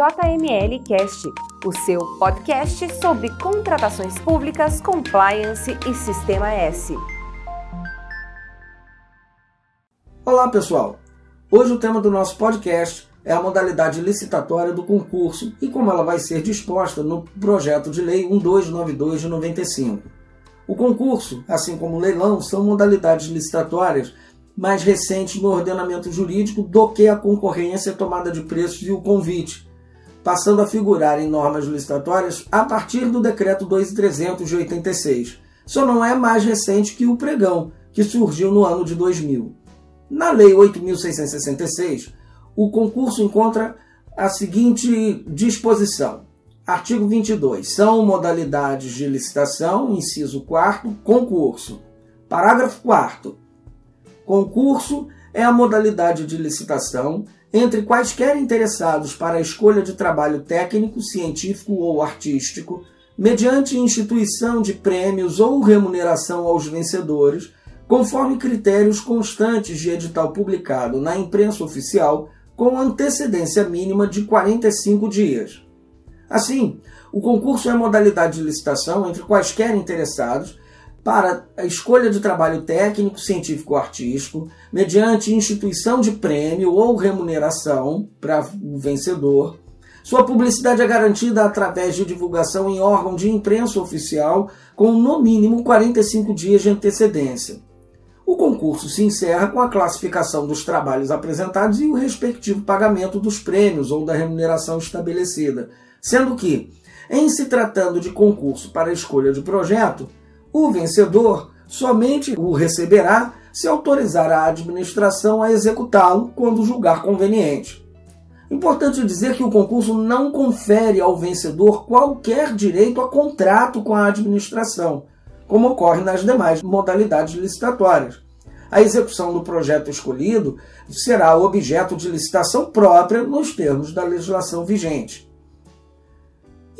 JML Cast, o seu podcast sobre contratações públicas, compliance e Sistema S. Olá, pessoal. Hoje o tema do nosso podcast é a modalidade licitatória do concurso e como ela vai ser disposta no projeto de lei 1292 de 95. O concurso, assim como o leilão, são modalidades licitatórias mais recentes no ordenamento jurídico do que a concorrência, tomada de preços e o convite, passando a figurar em normas licitatórias a partir do Decreto 2300 de 86. Só não é mais recente que o pregão, que surgiu no ano de 2000. Na Lei 8.666, o concurso encontra a seguinte disposição. Artigo 22. São modalidades de licitação, inciso 4 concurso. Parágrafo 4 Concurso é a modalidade de licitação entre quaisquer interessados para a escolha de trabalho técnico, científico ou artístico, mediante instituição de prêmios ou remuneração aos vencedores, conforme critérios constantes de edital publicado na imprensa oficial com antecedência mínima de 45 dias. Assim, o concurso é modalidade de licitação entre quaisquer interessados para a escolha de trabalho técnico, científico ou artístico, mediante instituição de prêmio ou remuneração para o vencedor. Sua publicidade é garantida através de divulgação em órgão de imprensa oficial, com no mínimo 45 dias de antecedência. O concurso se encerra com a classificação dos trabalhos apresentados e o respectivo pagamento dos prêmios ou da remuneração estabelecida, sendo que, em se tratando de concurso para escolha de projeto, o vencedor somente o receberá se autorizar a administração a executá-lo quando julgar conveniente. Importante dizer que o concurso não confere ao vencedor qualquer direito a contrato com a administração, como ocorre nas demais modalidades licitatórias. A execução do projeto escolhido será objeto de licitação própria nos termos da legislação vigente.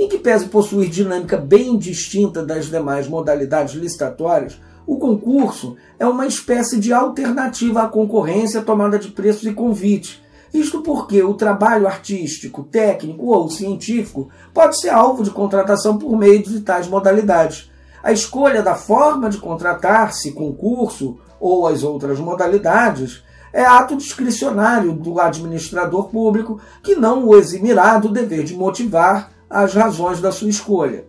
Em que pese possuir dinâmica bem distinta das demais modalidades licitatórias, o concurso é uma espécie de alternativa à concorrência, tomada de preços e convite. Isto porque o trabalho artístico, técnico ou científico pode ser alvo de contratação por meio de tais modalidades. A escolha da forma de contratar, se concurso ou as outras modalidades, é ato discricionário do administrador público que não o eximirá do dever de motivar as razões da sua escolha.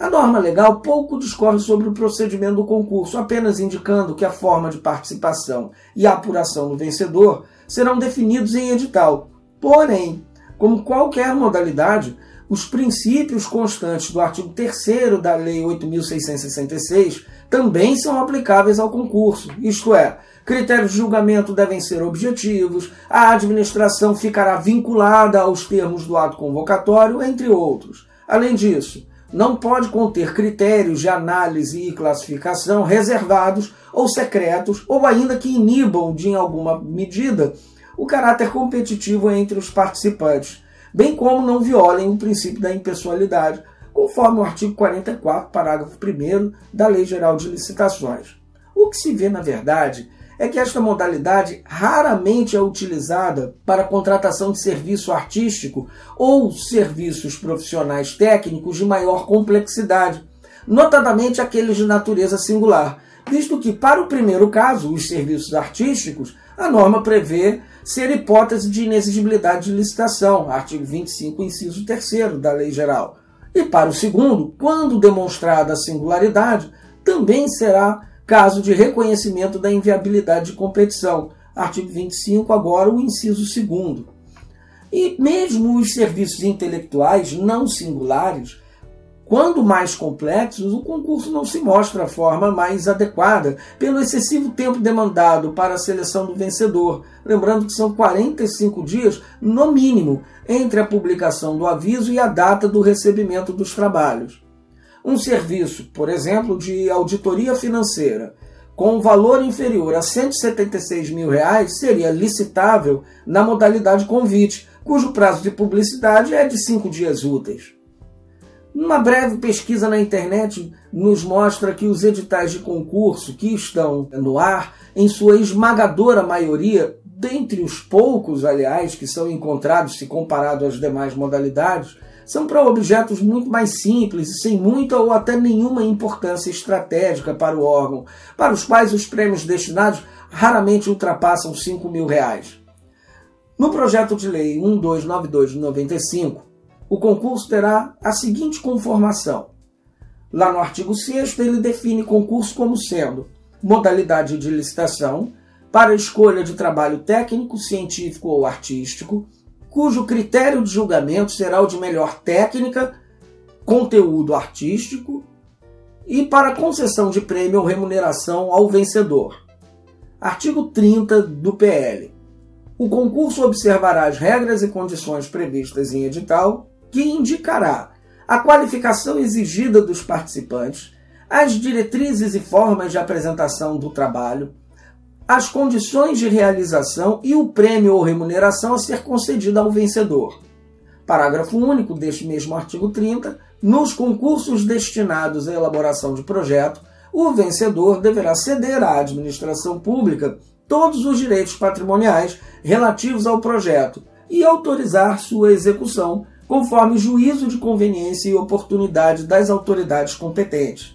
A norma legal pouco discorre sobre o procedimento do concurso, apenas indicando que a forma de participação e a apuração do vencedor serão definidos em edital. Porém, como qualquer modalidade, os princípios constantes do artigo 3 da Lei 8.666 também são aplicáveis ao concurso, isto é, critérios de julgamento devem ser objetivos, a administração ficará vinculada aos termos do ato convocatório, entre outros. Além disso, não pode conter critérios de análise e classificação reservados ou secretos, ou ainda que inibam, de alguma medida, o caráter competitivo entre os participantes, bem como não violem o princípio da impessoalidade, conforme o artigo 44, parágrafo 1 da Lei Geral de Licitações. O que se vê, na verdade, é que esta modalidade raramente é utilizada para contratação de serviço artístico ou serviços profissionais técnicos de maior complexidade, notadamente aqueles de natureza singular, visto que, para o primeiro caso, os serviços artísticos, a norma prevê ser hipótese de inexigibilidade de licitação, artigo 25, inciso 3 da Lei Geral. E para o segundo, quando demonstrada a singularidade, também será caso de reconhecimento da inviabilidade de competição. Artigo 25, agora o inciso 2. E mesmo os serviços intelectuais não singulares, quando mais complexos, o concurso não se mostra a forma mais adequada pelo excessivo tempo demandado para a seleção do vencedor. Lembrando que são 45 dias, no mínimo, entre a publicação do aviso e a data do recebimento dos trabalhos. Um serviço, por exemplo, de auditoria financeira, com valor inferior a 176 mil reais seria licitável na modalidade convite, cujo prazo de publicidade é de cinco dias úteis. Uma breve pesquisa na internet nos mostra que os editais de concurso que estão no ar, em sua esmagadora maioria, dentre os poucos, aliás, que são encontrados se comparado às demais modalidades, são para objetos muito mais simples e sem muita ou até nenhuma importância estratégica para o órgão, para os quais os prêmios destinados raramente ultrapassam 5 mil reais. No projeto de lei 1292 de 95, o concurso terá a seguinte conformação. Lá no artigo 6 ele define concurso como sendo modalidade de licitação para escolha de trabalho técnico, científico ou artístico, cujo critério de julgamento será o de melhor técnica, conteúdo artístico e para concessão de prêmio ou remuneração ao vencedor. Artigo 30 do PL. O concurso observará as regras e condições previstas em edital, que indicará a qualificação exigida dos participantes, as diretrizes e formas de apresentação do trabalho, as condições de realização e o prêmio ou remuneração a ser concedida ao vencedor. Parágrafo único deste mesmo artigo 30. Nos concursos destinados à elaboração de projeto, o vencedor deverá ceder à administração pública todos os direitos patrimoniais relativos ao projeto e autorizar sua execução conforme juízo de conveniência e oportunidade das autoridades competentes.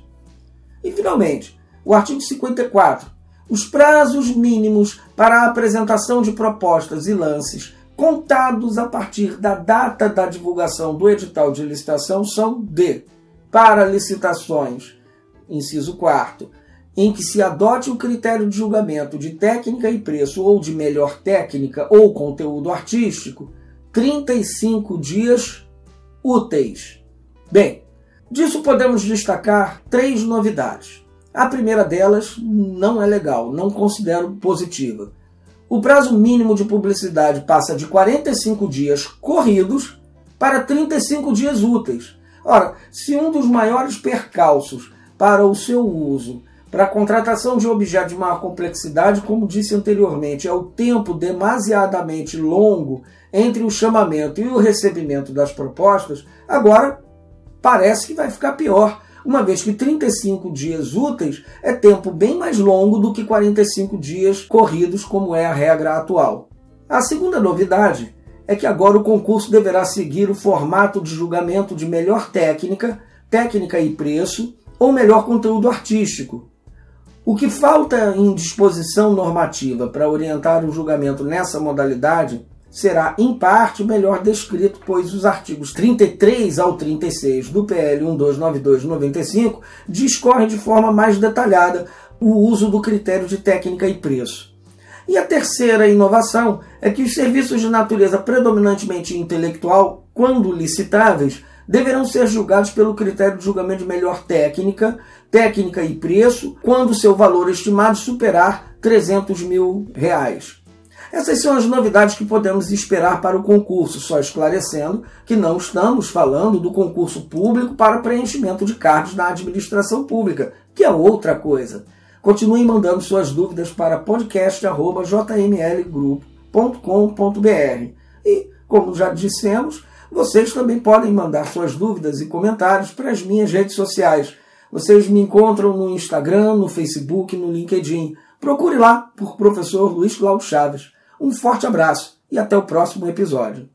E, finalmente, o artigo 54 os prazos mínimos para a apresentação de propostas e lances, contados a partir da data da divulgação do edital de licitação, são de: para licitações, inciso 4, em que se adote o critério de julgamento de técnica e preço ou de melhor técnica ou conteúdo artístico, 35 dias úteis. Bem, disso podemos destacar três novidades. A primeira delas não é legal, não considero positiva. O prazo mínimo de publicidade passa de 45 dias corridos para 35 dias úteis. Ora, se um dos maiores percalços para o seu uso, para a contratação de objetos de maior complexidade, como disse anteriormente, é o tempo demasiadamente longo entre o chamamento e o recebimento das propostas, agora parece que vai ficar pior uma vez que 35 dias úteis é tempo bem mais longo do que 45 dias corridos, como é a regra atual. A segunda novidade é que agora o concurso deverá seguir o formato de julgamento de melhor técnica, técnica e preço, ou melhor conteúdo artístico. O que falta em disposição normativa para orientar o julgamento nessa modalidade será em parte melhor descrito, pois os artigos 33 ao 36 do PL 1292/95 discorrem de forma mais detalhada o uso do critério de técnica e preço. E a terceira inovação é que os serviços de natureza predominantemente intelectual, quando licitáveis, deverão ser julgados pelo critério de julgamento de melhor técnica, técnica e preço, quando seu valor estimado superar 300 mil reais. Essas são as novidades que podemos esperar para o concurso, só esclarecendo que não estamos falando do concurso público para preenchimento de cargos na administração pública, que é outra coisa. Continue mandando suas dúvidas para podcast.jmlgrupo.com.br. E, como já dissemos, vocês também podem mandar suas dúvidas e comentários para as minhas redes sociais. Vocês me encontram no Instagram, no Facebook, no LinkedIn. Procure lá por Professor Luiz Cláudio Chaves. Um forte abraço e até o próximo episódio.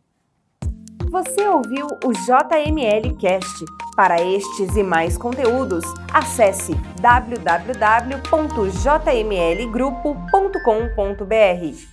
Você ouviu o JML Cast. Para estes e mais conteúdos, acesse www.jmlgrupo.com.br.